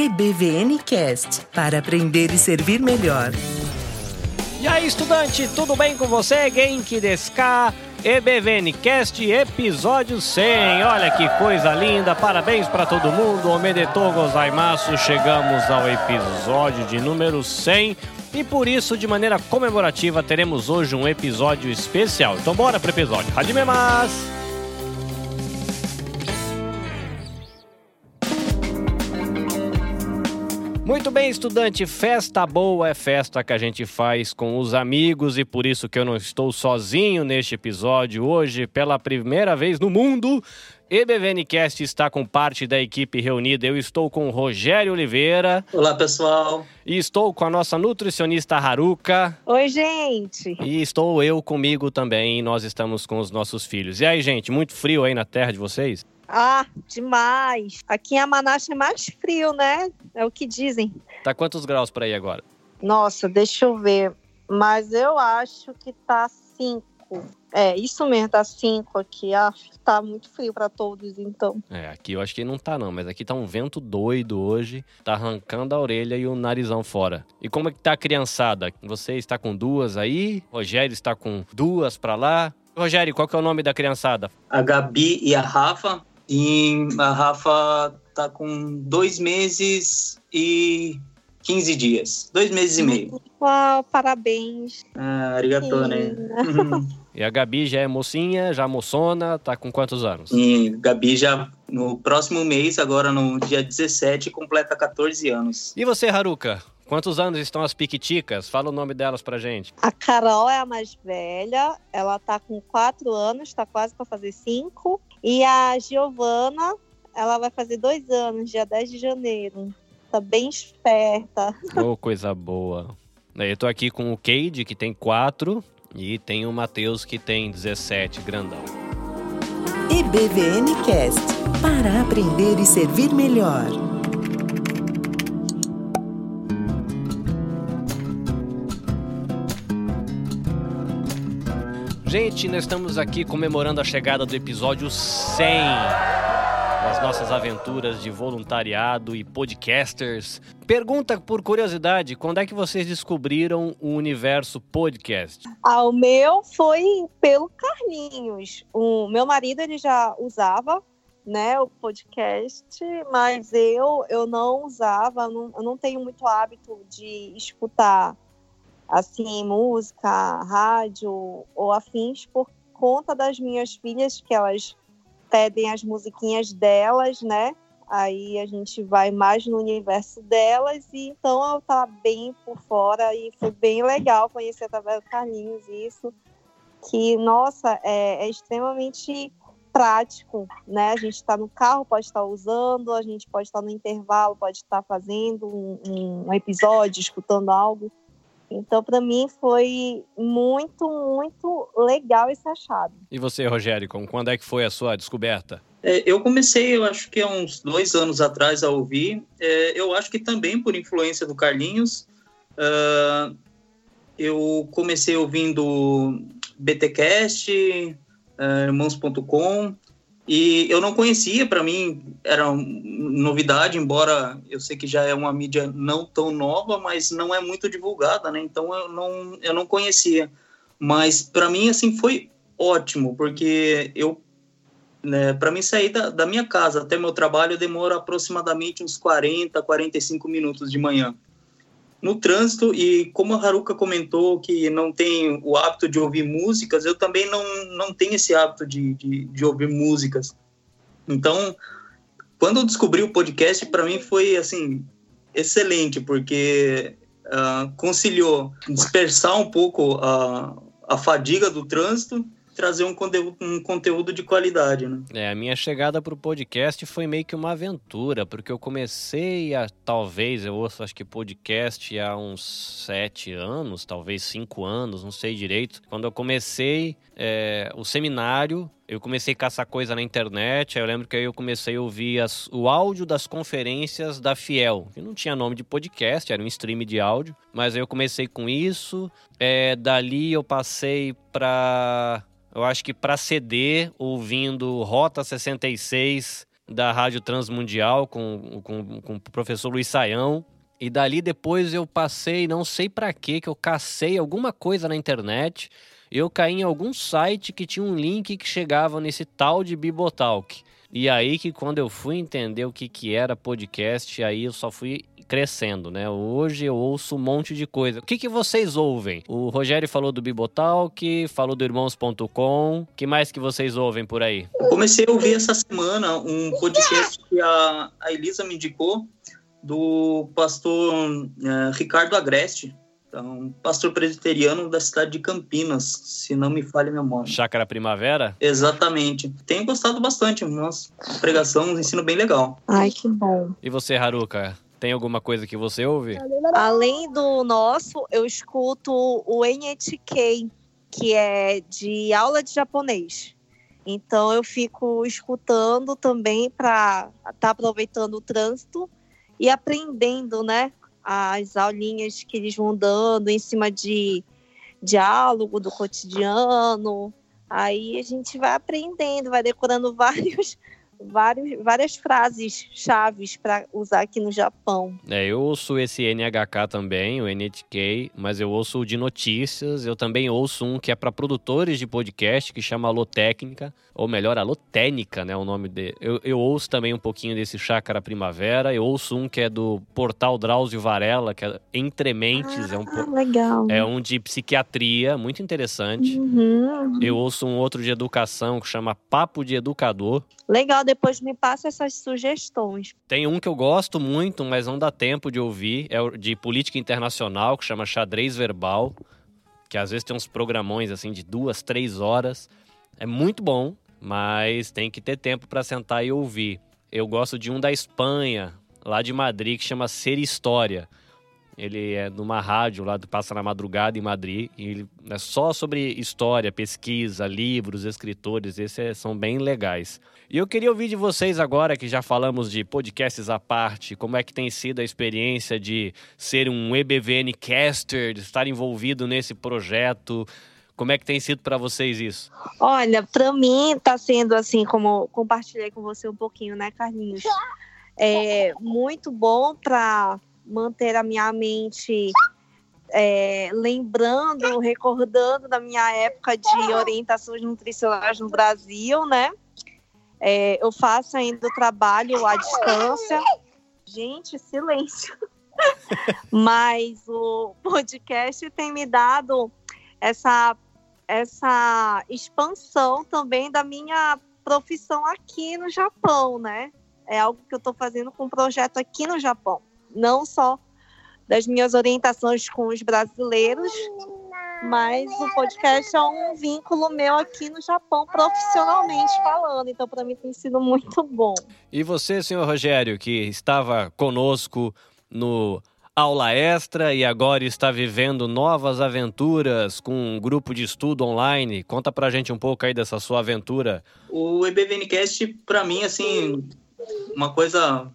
EBVNcast para aprender e servir melhor. E aí, estudante, tudo bem com você? Genki desu ka? EBVNcast episódio 100. Olha que coisa linda. Parabéns para todo mundo. Omedetou gozaimasu. Chegamos ao episódio de número 100. E por isso, de maneira comemorativa, teremos hoje um episódio especial. Então bora pro episódio. Hajimemasu! Muito bem, estudante. Festa boa é festa que a gente faz com os amigos e por isso que eu não estou sozinho neste episódio hoje. Pela primeira vez no mundo, EBVNcast está com parte da equipe reunida. Eu estou com o Rogério Oliveira. Olá, pessoal. E estou com a nossa nutricionista Haruka. Oi, gente. E estou eu comigo também. Nós estamos com os nossos filhos. E aí, gente, muito frio aí na terra de vocês? Ah, demais. Aqui em Amanacha é mais frio, né? É o que dizem. Tá quantos graus por aí agora? Nossa, deixa eu ver. Mas eu acho que tá 5. É, isso mesmo, tá 5 aqui. Ah, tá muito frio para todos, então. É, aqui eu acho que não tá não, mas aqui tá um vento doido hoje, tá arrancando a orelha e o narizão fora. E como é que tá a criançada? Você está com duas aí? Rogério está com duas para lá? Rogério, qual que é o nome da criançada? A Gabi e a Rafa. E a Rafa tá com dois meses e 15 dias. Dois meses e meio. Uau, parabéns. Ah, né? E a Gabi já é mocinha, já moçona, tá com quantos anos? E Gabi já no próximo mês, agora no dia 17, completa 14 anos. E você, Haruka? Quantos anos estão as piquiticas? Fala o nome delas pra gente. A Carol é a mais velha, ela tá com 4 anos, tá quase para fazer 5. E a Giovana, ela vai fazer dois anos, dia 10 de janeiro. Tá bem esperta. Oh, coisa boa. Eu tô aqui com o Cade, que tem 4, e tem o Matheus, que tem 17, grandão. EBVNcast para aprender e servir melhor. Gente, nós estamos aqui comemorando a chegada do episódio 100 das nossas aventuras de voluntariado e podcasters. Pergunta por curiosidade, quando é que vocês descobriram o universo podcast? Ah, o meu foi pelo Carlinhos. O meu marido ele já usava, né, o podcast, mas eu eu não usava, não, eu não tenho muito hábito de escutar assim, música, rádio ou afins por conta das minhas filhas que elas pedem as musiquinhas delas, né? Aí a gente vai mais no universo delas e então eu tava bem por fora e foi bem legal conhecer através do Carlinhos isso, que nossa, é, é extremamente prático, né? A gente está no carro, pode estar usando, a gente pode estar no intervalo, pode estar fazendo um, um episódio, escutando algo. Então, para mim, foi muito, muito legal esse achado. E você, Rogério, quando é que foi a sua descoberta? É, eu comecei, eu acho que há uns dois anos atrás a ouvir. É, eu acho que também por influência do Carlinhos. Uh, eu comecei ouvindo BTcast, uh, Irmãos.com, e eu não conhecia, para mim era novidade, embora eu sei que já é uma mídia não tão nova, mas não é muito divulgada, né? Então eu não, eu não conhecia. Mas para mim, assim, foi ótimo, porque eu, né, para mim sair da, da minha casa até meu trabalho demora aproximadamente uns 40, 45 minutos de manhã no trânsito e como a Haruka comentou que não tem o hábito de ouvir músicas, eu também não, não tenho esse hábito de, de, de ouvir músicas. Então, quando eu descobri o podcast, para mim foi assim excelente, porque uh, conciliou dispersar um pouco a, a fadiga do trânsito trazer um conteúdo, um conteúdo de qualidade, né? É, a minha chegada para o podcast foi meio que uma aventura, porque eu comecei a, talvez, eu ouço acho que podcast há uns sete anos, talvez cinco anos, não sei direito. Quando eu comecei é, o seminário, eu comecei a caçar coisa na internet, aí eu lembro que aí eu comecei a ouvir as, o áudio das conferências da Fiel, que não tinha nome de podcast, era um stream de áudio, mas aí eu comecei com isso, é, dali eu passei para eu acho que para CD, ouvindo Rota 66 da Rádio Transmundial com, com, com o professor Luiz Saião. E dali depois eu passei, não sei para quê, que eu cacei alguma coisa na internet. Eu caí em algum site que tinha um link que chegava nesse tal de Bibotalk. E aí que quando eu fui entender o que, que era podcast, aí eu só fui crescendo, né? Hoje eu ouço um monte de coisa. O que, que vocês ouvem? O Rogério falou do Bibotalk, falou do Irmãos.com. que mais que vocês ouvem por aí? Eu comecei a ouvir essa semana um podcast que a, a Elisa me indicou do pastor uh, Ricardo Agreste. Então, pastor presbiteriano da cidade de Campinas, se não me falha a memória. Chácara Primavera? Exatamente. Tenho gostado bastante, umas pregação, um ensino bem legal. Ai, que bom. E você, Haruka? Tem alguma coisa que você ouve? Além do nosso, eu escuto o NHK, que é de aula de japonês. Então eu fico escutando também para estar tá aproveitando o trânsito e aprendendo, né? As aulinhas que eles vão dando em cima de diálogo do cotidiano. Aí a gente vai aprendendo, vai decorando vários vários, várias frases chaves para usar aqui no Japão. É, eu ouço esse NHK também, o NHK, mas eu ouço o de notícias. Eu também ouço um que é para produtores de podcast, que chama Alô Técnica, ou melhor, Alô Técnica, né? O nome dele. Eu, eu ouço também um pouquinho desse Chácara Primavera. Eu ouço um que é do portal Drauzio Varela, que é Entre Mentes. Ah, é um, legal. É um de psiquiatria, muito interessante. Uhum. Eu ouço um outro de educação que chama Papo de Educador. Legal, depois me passa essas sugestões. Tem um que eu gosto muito, mas não dá tempo de ouvir, é de política internacional, que chama Xadrez Verbal, que às vezes tem uns programões assim de duas, três horas. É muito bom, mas tem que ter tempo para sentar e ouvir. Eu gosto de um da Espanha, lá de Madrid, que chama Ser História. Ele é numa rádio lá do Passa na Madrugada em Madrid. E ele é só sobre história, pesquisa, livros, escritores. Esses são bem legais. E eu queria ouvir de vocês agora, que já falamos de podcasts à parte, como é que tem sido a experiência de ser um EBVN caster, de estar envolvido nesse projeto. Como é que tem sido para vocês isso? Olha, para mim está sendo assim, como compartilhei com você um pouquinho, né, Carlinhos? É muito bom para manter a minha mente é, lembrando, recordando da minha época de orientações nutricionais no Brasil, né? É, eu faço ainda o trabalho à distância. Gente, silêncio. Mas o podcast tem me dado essa, essa expansão também da minha profissão aqui no Japão, né? É algo que eu estou fazendo com um projeto aqui no Japão não só das minhas orientações com os brasileiros, mas o podcast é um vínculo meu aqui no Japão, profissionalmente falando. Então, para mim, tem sido muito bom. E você, senhor Rogério, que estava conosco no aula extra e agora está vivendo novas aventuras com um grupo de estudo online. Conta pra gente um pouco aí dessa sua aventura. O EBVNcast, para mim, assim, uma coisa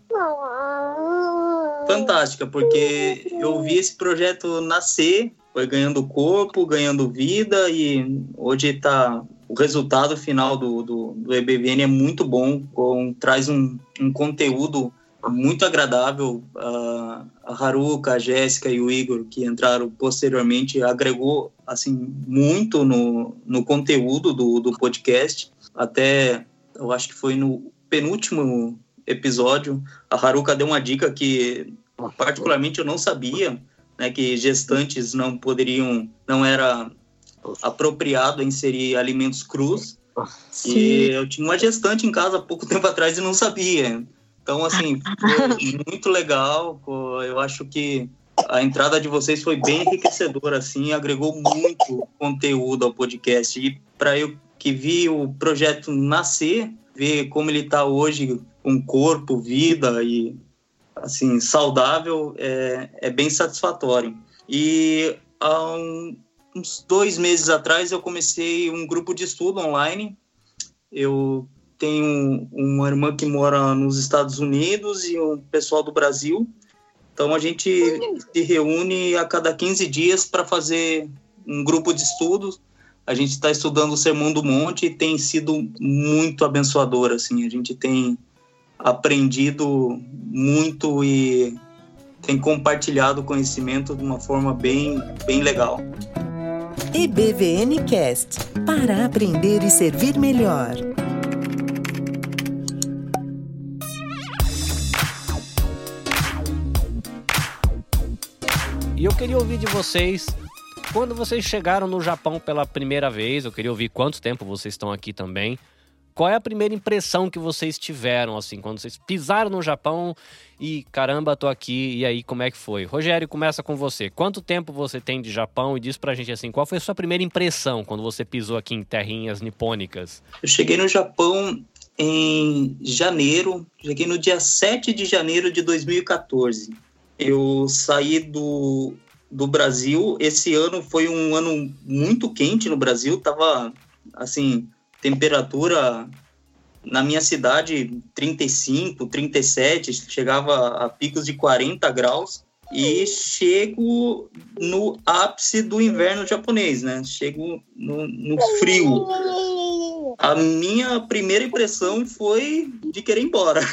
fantástica, porque eu vi esse projeto nascer, foi ganhando corpo, ganhando vida e hoje está o resultado final do, do, do EBVN é muito bom, com, traz um, um conteúdo muito agradável. Uh, a Haruka, a Jéssica e o Igor, que entraram posteriormente, agregou assim muito no, no conteúdo do, do podcast. Até eu acho que foi no penúltimo episódio, a Haruka deu uma dica que particularmente eu não sabia, né, que gestantes não poderiam, não era apropriado inserir alimentos crus. Sim. E eu tinha uma gestante em casa há pouco tempo atrás e não sabia. Então, assim, foi muito legal. Eu acho que a entrada de vocês foi bem enriquecedora, assim, agregou muito conteúdo ao podcast. E para eu que vi o projeto nascer, ver como ele está hoje com corpo, vida e assim saudável é, é bem satisfatório. E há um, uns dois meses atrás eu comecei um grupo de estudo online. Eu tenho uma irmã que mora nos Estados Unidos e um pessoal do Brasil. Então a gente se reúne a cada 15 dias para fazer um grupo de estudos. A gente está estudando o Sermão do Monte e tem sido muito abençoador. Assim, a gente tem aprendido muito e tem compartilhado o conhecimento de uma forma bem, bem legal. EBVN Cast para aprender e servir melhor. E eu queria ouvir de vocês quando vocês chegaram no Japão pela primeira vez, eu queria ouvir quanto tempo vocês estão aqui também. Qual é a primeira impressão que vocês tiveram, assim, quando vocês pisaram no Japão e caramba, tô aqui, e aí como é que foi? Rogério, começa com você. Quanto tempo você tem de Japão e diz pra gente assim, qual foi a sua primeira impressão quando você pisou aqui em terrinhas nipônicas? Eu cheguei no Japão em janeiro, cheguei no dia 7 de janeiro de 2014. Eu saí do, do Brasil. Esse ano foi um ano muito quente no Brasil, tava assim, temperatura na minha cidade 35, 37, chegava a picos de 40 graus e chego no ápice do inverno japonês, né? Chego no, no frio. A minha primeira impressão foi de querer ir embora.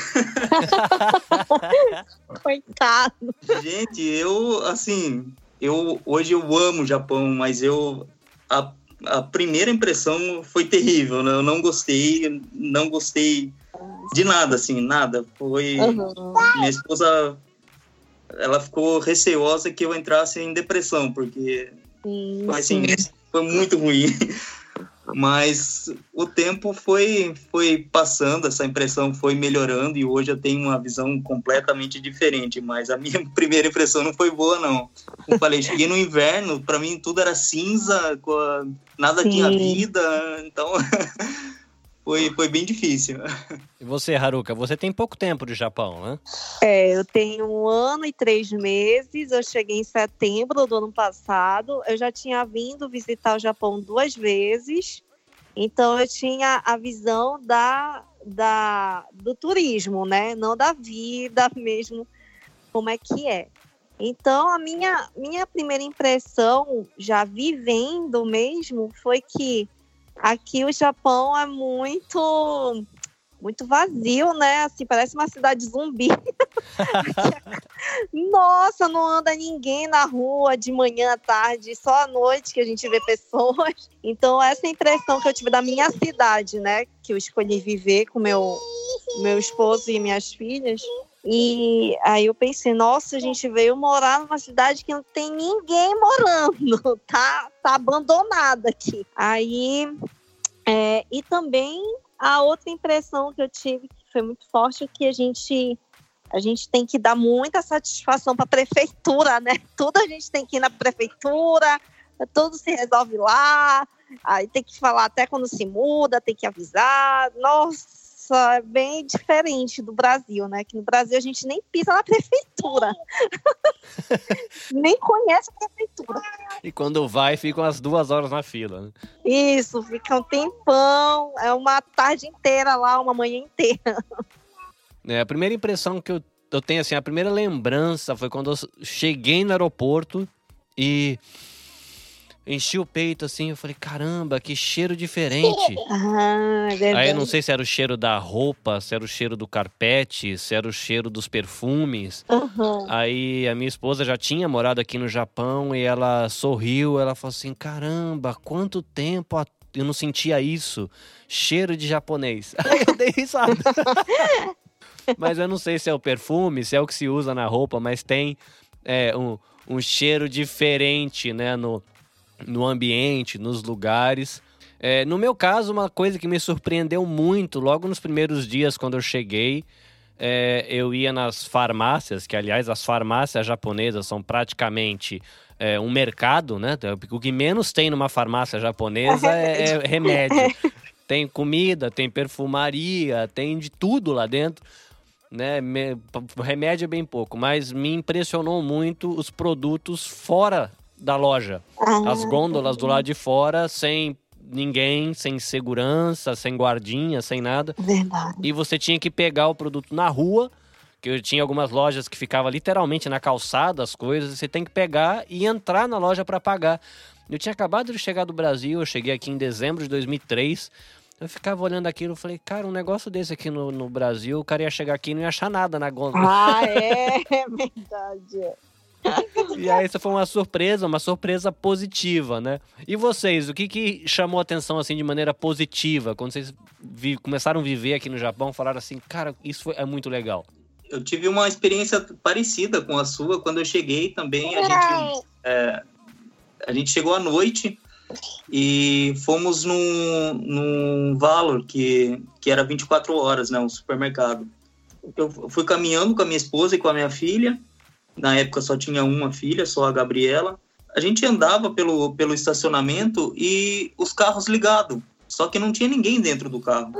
Coitado. Gente, eu assim, eu hoje eu amo o Japão, mas eu a a primeira impressão foi terrível, né? Eu não gostei, não gostei de nada, assim, nada. Foi. Uhum. Minha esposa, ela ficou receosa que eu entrasse em depressão, porque. Sim, assim, foi muito ruim. Mas o tempo foi, foi passando, essa impressão foi melhorando e hoje eu tenho uma visão completamente diferente. Mas a minha primeira impressão não foi boa, não. Como falei, cheguei no inverno, para mim tudo era cinza, nada Sim. tinha vida, então foi, foi bem difícil. E você, Haruka, você tem pouco tempo de Japão, né? É, eu tenho um ano e três meses. Eu cheguei em setembro do ano passado. Eu já tinha vindo visitar o Japão duas vezes. Então eu tinha a visão da, da do turismo, né? Não da vida mesmo, como é que é. Então a minha minha primeira impressão, já vivendo mesmo, foi que Aqui o Japão é muito muito vazio, né? Assim, parece uma cidade zumbi. Nossa, não anda ninguém na rua de manhã à tarde, só à noite que a gente vê pessoas. Então, essa é impressão que eu tive da minha cidade, né? Que eu escolhi viver com meu, meu esposo e minhas filhas. E aí eu pensei, nossa, a gente veio morar numa cidade que não tem ninguém morando, tá, tá abandonada aqui. Aí, é, e também a outra impressão que eu tive, que foi muito forte, é que a gente a gente tem que dar muita satisfação para a prefeitura, né? Tudo a gente tem que ir na prefeitura, tudo se resolve lá, aí tem que falar até quando se muda, tem que avisar. Nossa, é bem diferente do Brasil, né? Que no Brasil a gente nem pisa na prefeitura. nem conhece a prefeitura. E quando vai, ficam as duas horas na fila. Né? Isso, fica um tempão, é uma tarde inteira lá, uma manhã inteira. É, a primeira impressão que eu, eu tenho, assim, a primeira lembrança foi quando eu cheguei no aeroporto e enchi o peito assim, eu falei, caramba, que cheiro diferente. Ah, é Aí eu não sei se era o cheiro da roupa, se era o cheiro do carpete, se era o cheiro dos perfumes. Uhum. Aí a minha esposa já tinha morado aqui no Japão e ela sorriu, ela falou assim, caramba, quanto tempo eu não sentia isso, cheiro de japonês. Aí eu dei risada. mas eu não sei se é o perfume, se é o que se usa na roupa, mas tem é, um, um cheiro diferente, né, no, no ambiente, nos lugares. É, no meu caso, uma coisa que me surpreendeu muito logo nos primeiros dias quando eu cheguei, é, eu ia nas farmácias, que aliás as farmácias japonesas são praticamente é, um mercado, né? O que menos tem numa farmácia japonesa é, é remédio. Tem comida, tem perfumaria, tem de tudo lá dentro. Né? remédio é bem pouco, mas me impressionou muito os produtos fora da loja. Ah, As gôndolas do lado de fora, sem ninguém, sem segurança, sem guardinha, sem nada. Verdade. E você tinha que pegar o produto na rua, que eu tinha algumas lojas que ficava literalmente na calçada as coisas, você tem que pegar e entrar na loja para pagar. Eu tinha acabado de chegar do Brasil, eu cheguei aqui em dezembro de 2003. Eu ficava olhando aquilo e falei, cara, um negócio desse aqui no, no Brasil, o cara ia chegar aqui e não ia achar nada na gôndola. Ah, é, é verdade. E aí isso foi uma surpresa, uma surpresa positiva, né? E vocês, o que, que chamou a atenção assim de maneira positiva quando vocês vi, começaram a viver aqui no Japão? Falaram assim, cara, isso foi, é muito legal. Eu tive uma experiência parecida com a sua quando eu cheguei também. A gente, é, a gente chegou à noite e fomos num, num Valor que, que era 24 horas, né? Um supermercado. Eu fui caminhando com a minha esposa e com a minha filha na época só tinha uma filha, só a Gabriela. A gente andava pelo, pelo estacionamento e os carros ligados, só que não tinha ninguém dentro do carro.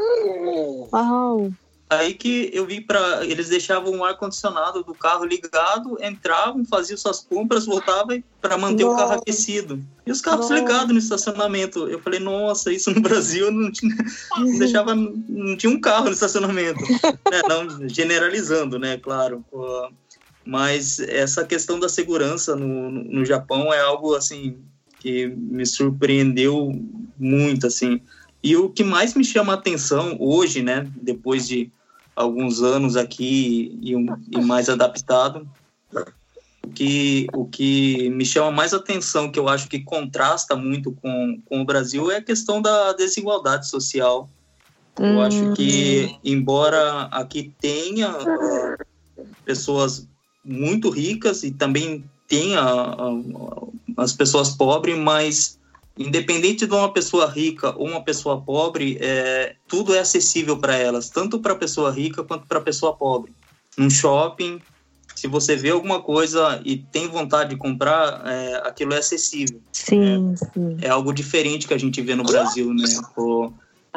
Uau. Aí que eu vi para eles deixavam o ar condicionado do carro ligado, entravam, faziam suas compras, voltavam para manter o carro aquecido. E os carros nossa. ligados no estacionamento. Eu falei, nossa, isso no Brasil não tinha, não deixava, não tinha um carro no estacionamento. é, não generalizando, né, claro. Mas essa questão da segurança no, no Japão é algo assim que me surpreendeu muito assim. E o que mais me chama a atenção hoje, né, depois de alguns anos aqui e, e mais adaptado, que o que me chama mais atenção, que eu acho que contrasta muito com, com o Brasil, é a questão da desigualdade social. Eu hum. acho que, embora aqui tenha pessoas muito ricas e também tem a, a, as pessoas pobres, mas independente de uma pessoa rica ou uma pessoa pobre, é, tudo é acessível para elas, tanto para a pessoa rica quanto para a pessoa pobre. Num shopping, se você vê alguma coisa e tem vontade de comprar, é, aquilo é acessível. Sim, é, sim. É algo diferente que a gente vê no Brasil, né?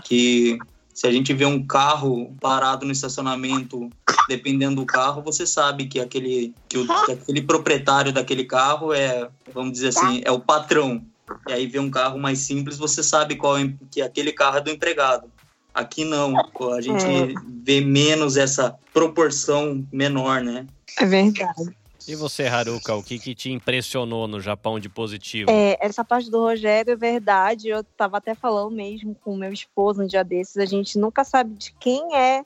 que se a gente vê um carro parado no estacionamento, dependendo do carro, você sabe que aquele, que, o, que aquele proprietário daquele carro é, vamos dizer assim, é o patrão. E aí vê um carro mais simples, você sabe qual é, que aquele carro é do empregado. Aqui não, a gente é. vê menos essa proporção menor, né? É verdade. E você, Haruka, o que, que te impressionou no Japão de positivo? É, essa parte do Rogério é verdade. Eu tava até falando mesmo com meu esposo um dia desses. A gente nunca sabe de quem é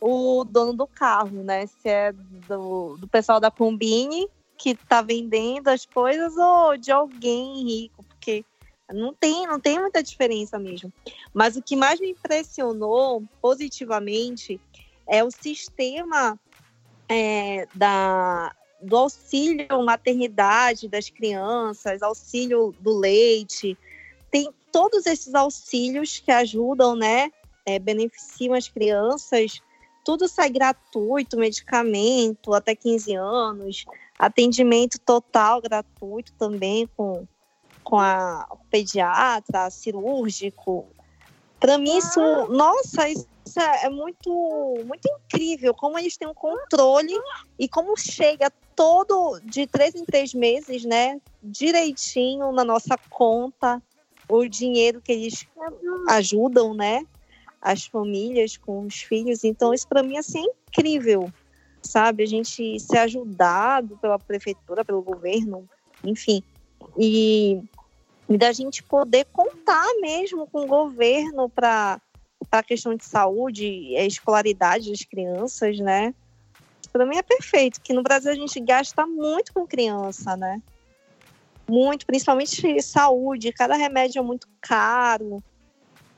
o dono do carro, né? Se é do, do pessoal da Combine que tá vendendo as coisas ou de alguém rico, porque não tem, não tem muita diferença mesmo. Mas o que mais me impressionou positivamente é o sistema é, da, do auxílio maternidade das crianças, auxílio do leite, tem todos esses auxílios que ajudam, né, é, beneficiam as crianças, tudo sai gratuito, medicamento até 15 anos, atendimento total gratuito também com, com a pediatra, cirúrgico. Para mim isso, nossa, isso é, muito, muito incrível como eles têm um controle e como chega todo de três em três meses, né? Direitinho na nossa conta, o dinheiro que eles ajudam, né? As famílias com os filhos. Então, isso para mim assim, é incrível, sabe? A gente ser ajudado pela prefeitura, pelo governo, enfim. E da gente poder contar mesmo com o governo para a questão de saúde, a escolaridade das crianças, né? para mim é perfeito, que no Brasil a gente gasta muito com criança, né? Muito, principalmente saúde, cada remédio é muito caro.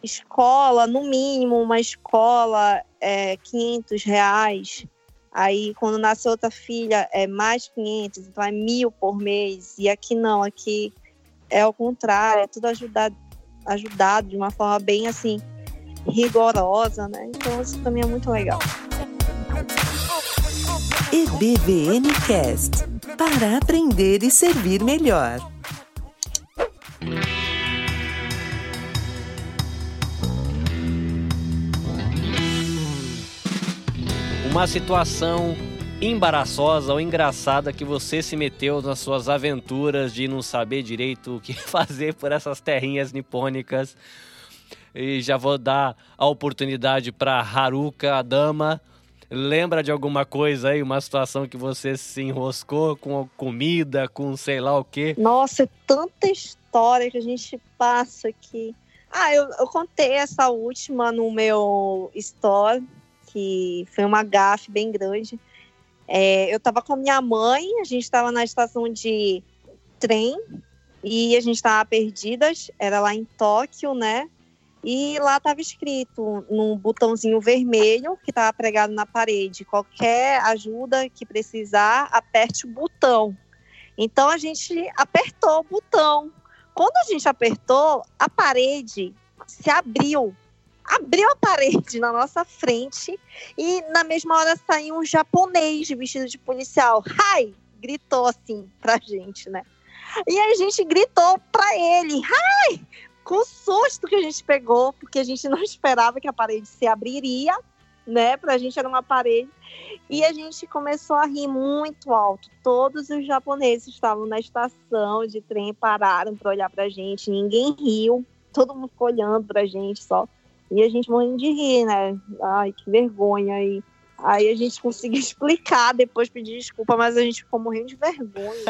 Escola, no mínimo, uma escola é 500 reais. Aí, quando nasce outra filha, é mais 500, então é mil por mês. E aqui não, aqui é o contrário, é tudo ajudado, ajudado de uma forma bem, assim, rigorosa, né? Então, isso também é muito legal. EBVN Cast para aprender e servir melhor. Uma situação embaraçosa ou engraçada que você se meteu nas suas aventuras de não saber direito o que fazer por essas terrinhas nipônicas. E já vou dar a oportunidade para Haruka, a dama, Lembra de alguma coisa aí, uma situação que você se enroscou com comida, com sei lá o quê? Nossa, é tanta história que a gente passa aqui. Ah, eu, eu contei essa última no meu store, que foi uma gafe bem grande. É, eu estava com a minha mãe, a gente estava na estação de trem e a gente estava perdidas, era lá em Tóquio, né? E lá estava escrito num botãozinho vermelho que estava pregado na parede: qualquer ajuda que precisar, aperte o botão. Então a gente apertou o botão. Quando a gente apertou, a parede se abriu. Abriu a parede na nossa frente e na mesma hora saiu um japonês vestido de policial. Ai! Gritou assim pra gente, né? E a gente gritou pra ele, ai! Com o susto que a gente pegou, porque a gente não esperava que a parede se abriria, né? Pra gente era uma parede. E a gente começou a rir muito alto. Todos os japoneses estavam na estação de trem, pararam para olhar pra gente. Ninguém riu, todo mundo ficou olhando pra gente só. E a gente morrendo de rir, né? Ai, que vergonha. E aí a gente conseguiu explicar, depois pedir desculpa, mas a gente ficou morrendo de vergonha.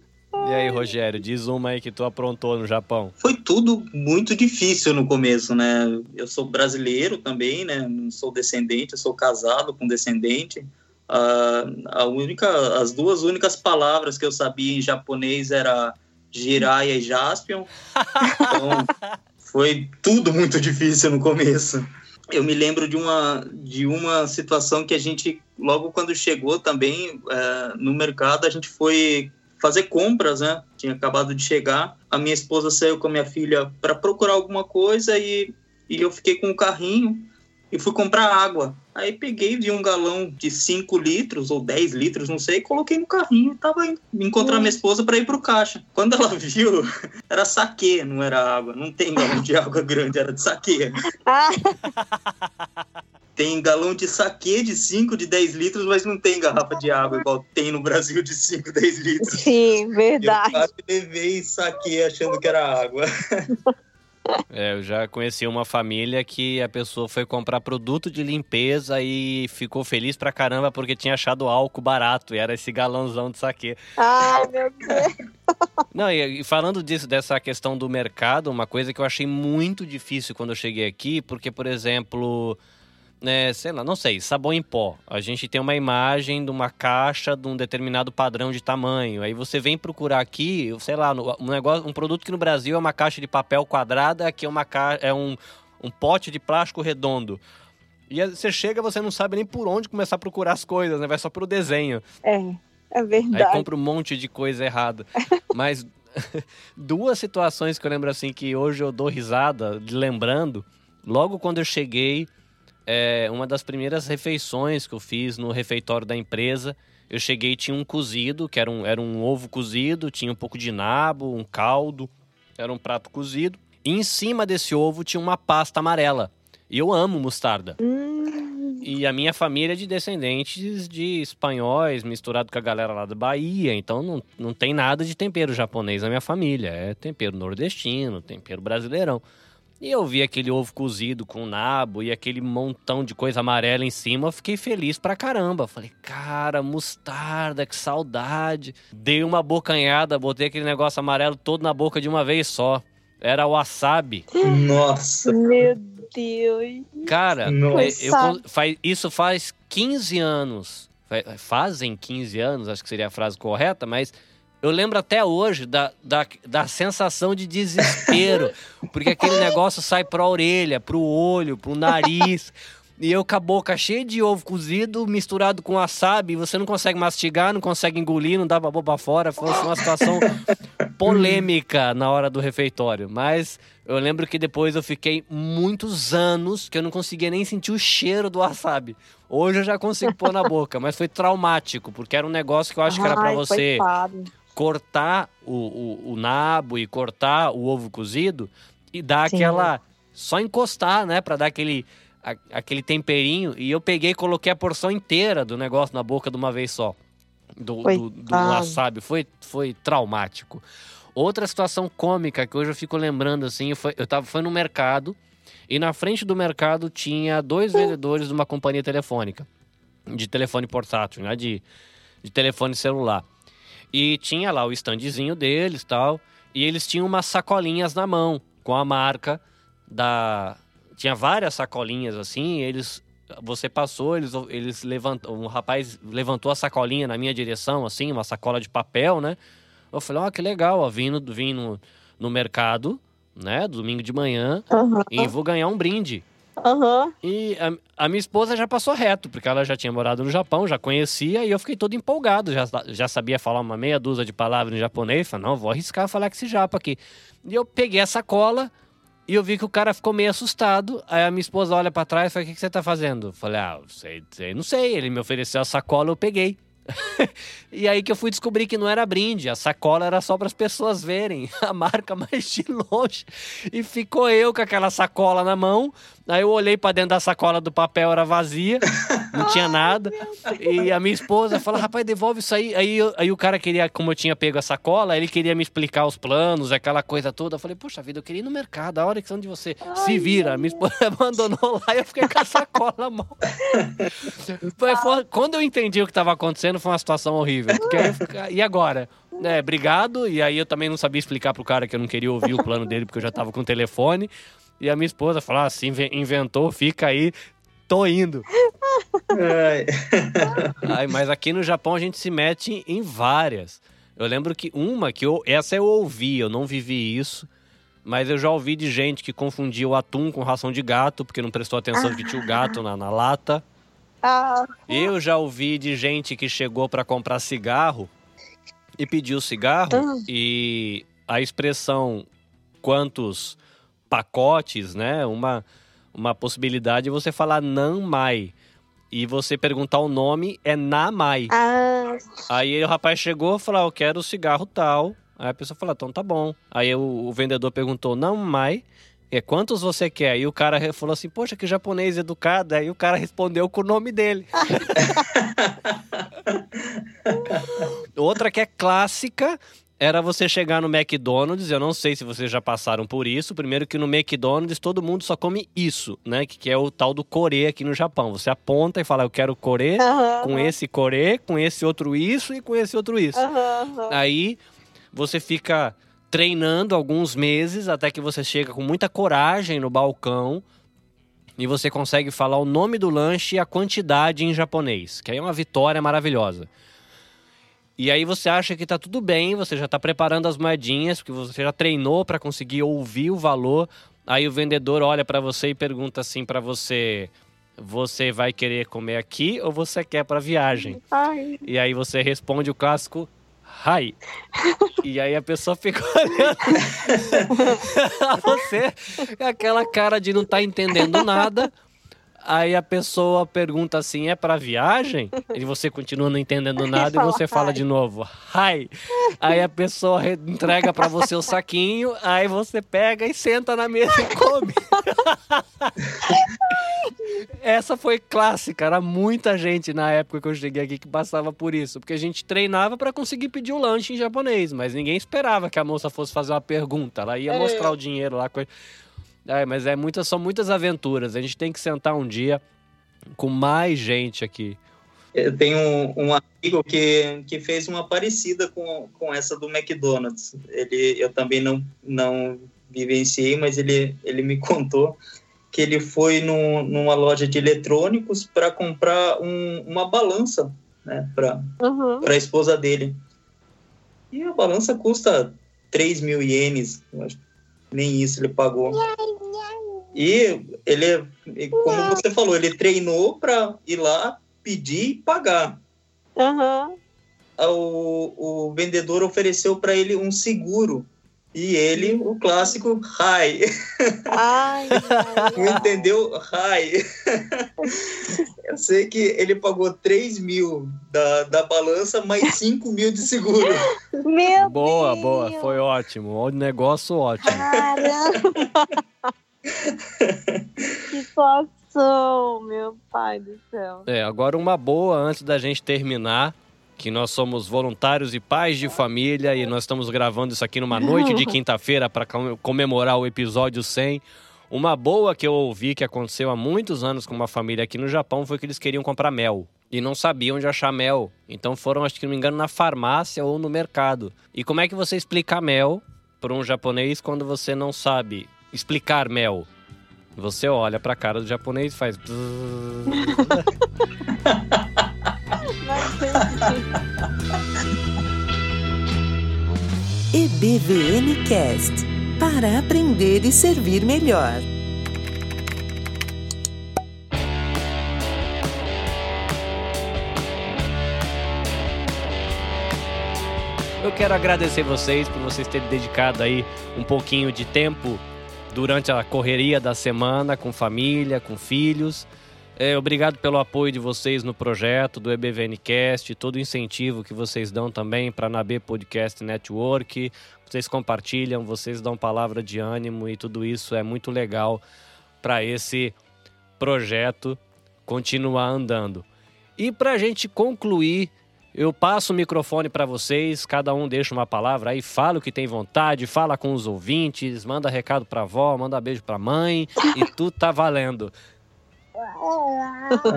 E aí, Rogério, diz uma aí que tu aprontou no Japão. Foi tudo muito difícil no começo, né? Eu sou brasileiro também, né? Não sou descendente, eu sou casado com descendente. Uh, a única, as duas únicas palavras que eu sabia em japonês era Jiraiya e Jaspion. Então, foi tudo muito difícil no começo. Eu me lembro de uma, de uma situação que a gente, logo quando chegou também uh, no mercado, a gente foi fazer compras, né? Tinha acabado de chegar. A minha esposa saiu com a minha filha para procurar alguma coisa e, e eu fiquei com o um carrinho e fui comprar água. Aí peguei, vi um galão de 5 litros ou 10 litros, não sei, coloquei no carrinho e tava indo encontrar minha esposa para ir pro caixa. Quando ela viu, era saque, não era água. Não tem galão de água grande, era de saque. tem galão de saque de 5, de 10 litros, mas não tem garrafa de água igual tem no Brasil de 5, 10 litros. Sim, verdade. Eu levei saque achando que era água. É, eu já conheci uma família que a pessoa foi comprar produto de limpeza e ficou feliz pra caramba porque tinha achado álcool barato e era esse galãozão de saque. Ai, meu Deus. Não, e, e falando disso, dessa questão do mercado, uma coisa que eu achei muito difícil quando eu cheguei aqui, porque, por exemplo, é, sei lá, não sei, sabão em pó. A gente tem uma imagem de uma caixa de um determinado padrão de tamanho. Aí você vem procurar aqui, sei lá, um negócio, um produto que no Brasil é uma caixa de papel quadrada, aqui é uma ca... é um, um pote de plástico redondo. E você chega, você não sabe nem por onde começar a procurar as coisas, né? Vai só pro desenho. É, é verdade. Aí compra um monte de coisa errada. Mas duas situações que eu lembro assim que hoje eu dou risada, lembrando. Logo quando eu cheguei, é, uma das primeiras refeições que eu fiz no refeitório da empresa. Eu cheguei e tinha um cozido, que era um, era um ovo cozido, tinha um pouco de nabo, um caldo, era um prato cozido. E em cima desse ovo tinha uma pasta amarela. E eu amo mostarda. Hum. E a minha família é de descendentes de espanhóis, misturado com a galera lá da Bahia. Então não, não tem nada de tempero japonês na minha família. É tempero nordestino, tempero brasileirão. E eu vi aquele ovo cozido com nabo e aquele montão de coisa amarela em cima, eu fiquei feliz pra caramba. Falei, cara, mostarda, que saudade. Dei uma bocanhada, botei aquele negócio amarelo todo na boca de uma vez só. Era wasabi. Nossa. Meu Deus. Cara, Nossa. eu, faz, isso faz 15 anos. Fazem 15 anos, acho que seria a frase correta, mas eu lembro até hoje da, da, da sensação de desespero, porque aquele negócio sai pra orelha, pro olho, pro nariz. E eu com a boca cheia de ovo cozido, misturado com wasabi, você não consegue mastigar, não consegue engolir, não dá pra pôr pra fora. Foi uma situação polêmica na hora do refeitório. Mas eu lembro que depois eu fiquei muitos anos que eu não conseguia nem sentir o cheiro do wasabi. Hoje eu já consigo pôr na boca, mas foi traumático, porque era um negócio que eu acho que era Ai, você coitado. Cortar o, o, o nabo e cortar o ovo cozido e dar Sim. aquela. Só encostar, né? Pra dar aquele, a- aquele temperinho. E eu peguei e coloquei a porção inteira do negócio na boca de uma vez só. Do, do, do Coitado. wasabi. Foi, foi traumático. Outra situação cômica que hoje eu fico lembrando assim, foi, eu tava, foi no mercado e na frente do mercado tinha dois vendedores de uma companhia telefônica, de telefone portátil, né, de, de telefone celular. E tinha lá o standzinho deles tal. E eles tinham umas sacolinhas na mão com a marca da. Tinha várias sacolinhas assim, eles. Você passou, eles, eles levantou. Um rapaz levantou a sacolinha na minha direção, assim, uma sacola de papel, né? Eu falei, ó, oh, que legal, ó, vim, no, vim no, no mercado, né? Domingo de manhã, Aham. e vou ganhar um brinde. Aham. E a, a minha esposa já passou reto, porque ela já tinha morado no Japão, já conhecia, e eu fiquei todo empolgado. Já, já sabia falar uma meia dúzia de palavras em japonês. Falei, não, vou arriscar falar com esse japa aqui. E eu peguei a sacola e eu vi que o cara ficou meio assustado. Aí a minha esposa olha pra trás e fala, o que, que você tá fazendo? Eu falei, ah, sei, sei, não sei. Ele me ofereceu a sacola, eu peguei. e aí que eu fui descobrir que não era brinde, a sacola era só para as pessoas verem a marca mais de longe. E ficou eu com aquela sacola na mão. Aí eu olhei para dentro da sacola do papel, era vazia, não tinha nada. E a minha esposa falou: rapaz, devolve isso aí. Aí, eu- aí o cara queria, como eu tinha pego a sacola, ele queria me explicar os planos, aquela coisa toda. Eu falei: poxa vida, eu queria ir no mercado, a hora que onde você se vira. Minha esposa abandonou lá e eu fiquei com a sacola na mão. Foi- foi- quando eu entendi o que estava acontecendo, foi uma situação horrível. Fica- e agora? É, obrigado. E aí eu também não sabia explicar pro cara que eu não queria ouvir o plano dele, porque eu já tava com o telefone. E a minha esposa falou: ah, se inve- inventou, fica aí. Tô indo. Ai. Ai, mas aqui no Japão a gente se mete em várias. Eu lembro que uma que eu. Essa eu ouvi, eu não vivi isso. Mas eu já ouvi de gente que confundia o atum com ração de gato, porque não prestou atenção que tinha o gato na, na lata. Ah, Eu já ouvi de gente que chegou para comprar cigarro e pediu cigarro Ah. e a expressão quantos pacotes, né? Uma, uma possibilidade é você falar não mai e você perguntar o nome é na mai. ah, Aí o rapaz chegou e falou: "Ah, Eu quero cigarro tal. Aí a pessoa falou: Então tá bom. Aí o, o vendedor perguntou: Não mai. É, quantos você quer? Aí o cara falou assim: Poxa, que japonês educado. Aí o cara respondeu com o nome dele. Outra que é clássica era você chegar no McDonald's. Eu não sei se vocês já passaram por isso. Primeiro que no McDonald's todo mundo só come isso, né? Que, que é o tal do core aqui no Japão. Você aponta e fala: Eu quero core com esse core, com esse outro isso e com esse outro isso. Aí você fica treinando alguns meses até que você chega com muita coragem no balcão e você consegue falar o nome do lanche e a quantidade em japonês, que aí é uma vitória maravilhosa. E aí você acha que tá tudo bem, você já tá preparando as moedinhas, porque você já treinou para conseguir ouvir o valor. Aí o vendedor olha para você e pergunta assim para você: você vai querer comer aqui ou você quer para viagem? Ai, E aí você responde o clássico Hi. E aí a pessoa fica olhando você aquela cara de não estar entendendo nada. Aí a pessoa pergunta assim: é para viagem? E você continua não entendendo nada e você fala de novo: hi. Aí a pessoa re- entrega para você o saquinho, aí você pega e senta na mesa e come. Essa foi clássica, era muita gente na época que eu cheguei aqui que passava por isso, porque a gente treinava para conseguir pedir o lanche em japonês, mas ninguém esperava que a moça fosse fazer uma pergunta, ela ia É. mostrar o dinheiro lá. É, mas é muitas, são muitas aventuras, a gente tem que sentar um dia com mais gente aqui. Eu tenho um, um amigo que, que fez uma parecida com, com essa do McDonald's. Ele, eu também não, não vivenciei, mas ele, ele me contou que ele foi num, numa loja de eletrônicos para comprar um- uma balança né, para uhum. a esposa dele. E a balança custa 3 mil ienes, eu acho que nem isso ele pagou. E ele, como você falou, ele treinou para ir lá, pedir e pagar. Aham. O, o vendedor ofereceu para ele um seguro. E ele, o clássico, hi. Ai, Não entendeu? Hi. Eu sei que ele pagou 3 mil da, da balança, mais 5 mil de seguro. Meu boa, Deus. boa, foi ótimo, o negócio ótimo. Caramba! que situação, meu pai do céu. É, agora uma boa antes da gente terminar, que nós somos voluntários e pais de família e nós estamos gravando isso aqui numa noite de quinta-feira para comemorar o episódio 100. Uma boa que eu ouvi que aconteceu há muitos anos com uma família aqui no Japão foi que eles queriam comprar mel e não sabiam onde achar mel. Então foram, acho que não me engano, na farmácia ou no mercado. E como é que você explica mel para um japonês quando você não sabe explicar mel? Você olha para a cara do japonês e faz. EBVN Cast para aprender e servir melhor. Eu quero agradecer vocês por vocês terem dedicado aí um pouquinho de tempo durante a correria da semana com família, com filhos. É, obrigado pelo apoio de vocês no projeto do EBVNcast, todo o incentivo que vocês dão também para a NAB Podcast Network. Vocês compartilham, vocês dão palavra de ânimo e tudo isso é muito legal para esse projeto continuar andando. E para a gente concluir eu passo o microfone para vocês, cada um deixa uma palavra aí, fala o que tem vontade, fala com os ouvintes, manda recado para avó, manda beijo para mãe e tudo tá valendo.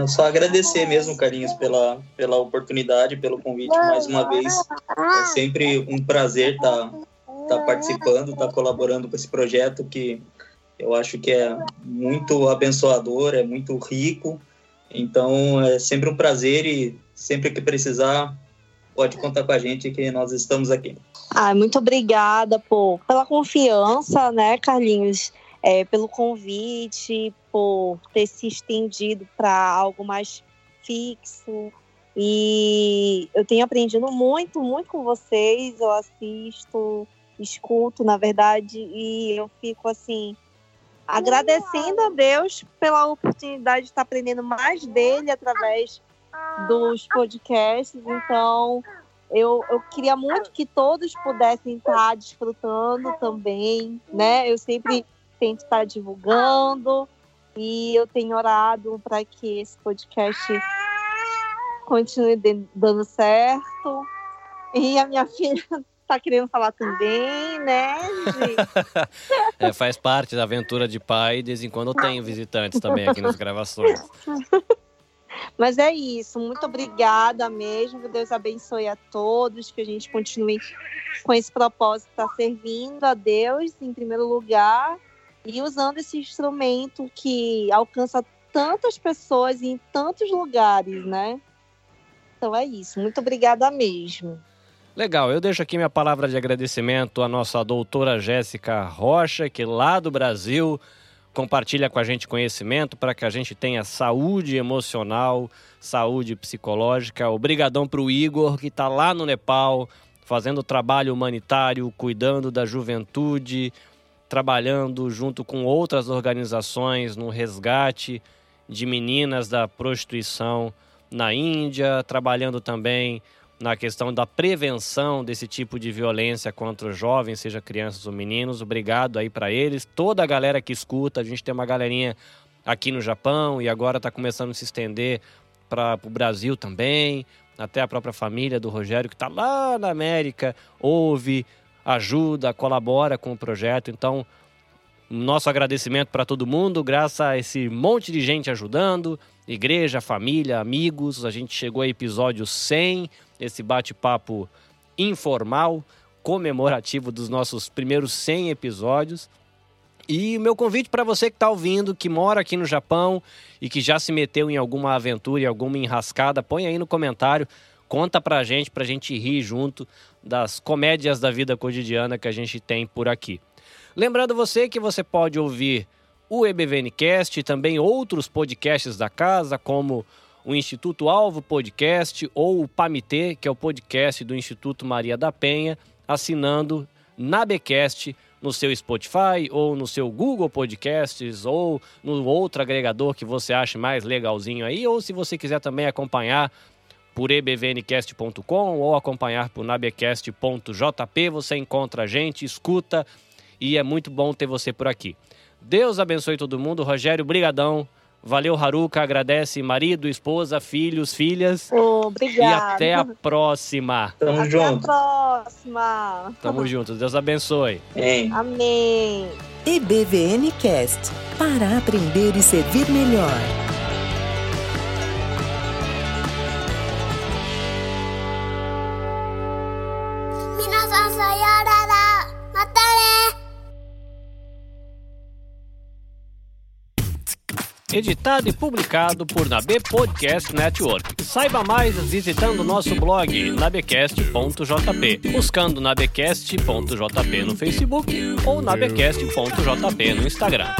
Só agradecer mesmo, Carinhos, pela, pela oportunidade, pelo convite mais uma vez. É sempre um prazer estar tá, tá participando, estar tá colaborando com esse projeto que eu acho que é muito abençoador, é muito rico. Então é sempre um prazer e sempre que precisar, pode contar com a gente que nós estamos aqui. Ah, muito obrigada por, pela confiança, né, Carlinhos? É, pelo convite, por ter se estendido para algo mais fixo. E eu tenho aprendido muito, muito com vocês. Eu assisto, escuto, na verdade, e eu fico assim agradecendo a Deus pela oportunidade de estar aprendendo mais dele através dos podcasts. Então, eu, eu queria muito que todos pudessem estar desfrutando também, né? Eu sempre tento estar divulgando e eu tenho orado para que esse podcast continue dando certo. E a minha filha tá querendo falar também, né, é, faz parte da aventura de pai, de vez em quando eu tenho visitantes também aqui nas gravações. Mas é isso, muito obrigada mesmo. Que Deus abençoe a todos, que a gente continue com esse propósito, tá servindo a Deus em primeiro lugar e usando esse instrumento que alcança tantas pessoas em tantos lugares, né? Então é isso. Muito obrigada mesmo. Legal, eu deixo aqui minha palavra de agradecimento à nossa doutora Jéssica Rocha, que lá do Brasil compartilha com a gente conhecimento para que a gente tenha saúde emocional, saúde psicológica. Obrigadão para o Igor, que está lá no Nepal, fazendo trabalho humanitário, cuidando da juventude, trabalhando junto com outras organizações no resgate de meninas da prostituição na Índia, trabalhando também na questão da prevenção desse tipo de violência contra os jovens, seja crianças ou meninos. Obrigado aí para eles, toda a galera que escuta. A gente tem uma galerinha aqui no Japão e agora está começando a se estender para o Brasil também. Até a própria família do Rogério, que está lá na América, ouve, ajuda, colabora com o projeto. Então, nosso agradecimento para todo mundo, graças a esse monte de gente ajudando, igreja, família, amigos. A gente chegou a episódio 100 esse bate-papo informal, comemorativo dos nossos primeiros 100 episódios. E o meu convite para você que está ouvindo, que mora aqui no Japão e que já se meteu em alguma aventura, em alguma enrascada, põe aí no comentário, conta pra gente, pra gente rir junto das comédias da vida cotidiana que a gente tem por aqui. Lembrando você que você pode ouvir o EBVNcast e também outros podcasts da casa, como o Instituto Alvo Podcast ou o PAMITê, que é o podcast do Instituto Maria da Penha, assinando na Becast no seu Spotify ou no seu Google Podcasts ou no outro agregador que você ache mais legalzinho aí, ou se você quiser também acompanhar por ebvncast.com ou acompanhar por nabecast.jp, você encontra a gente, escuta e é muito bom ter você por aqui. Deus abençoe todo mundo. Rogério, brigadão Valeu, Haruka. Agradece marido, esposa, filhos, filhas. Obrigada. E até a próxima. Tamo até junto. Até a próxima. Tamo junto. Deus abençoe. Amém. Amém. EBVN Cast para aprender e servir melhor. Editado e publicado por Nabe Podcast Network. Saiba mais visitando nosso blog nabecast.jp, buscando nabecast.jp no Facebook ou nabecast.jp no Instagram.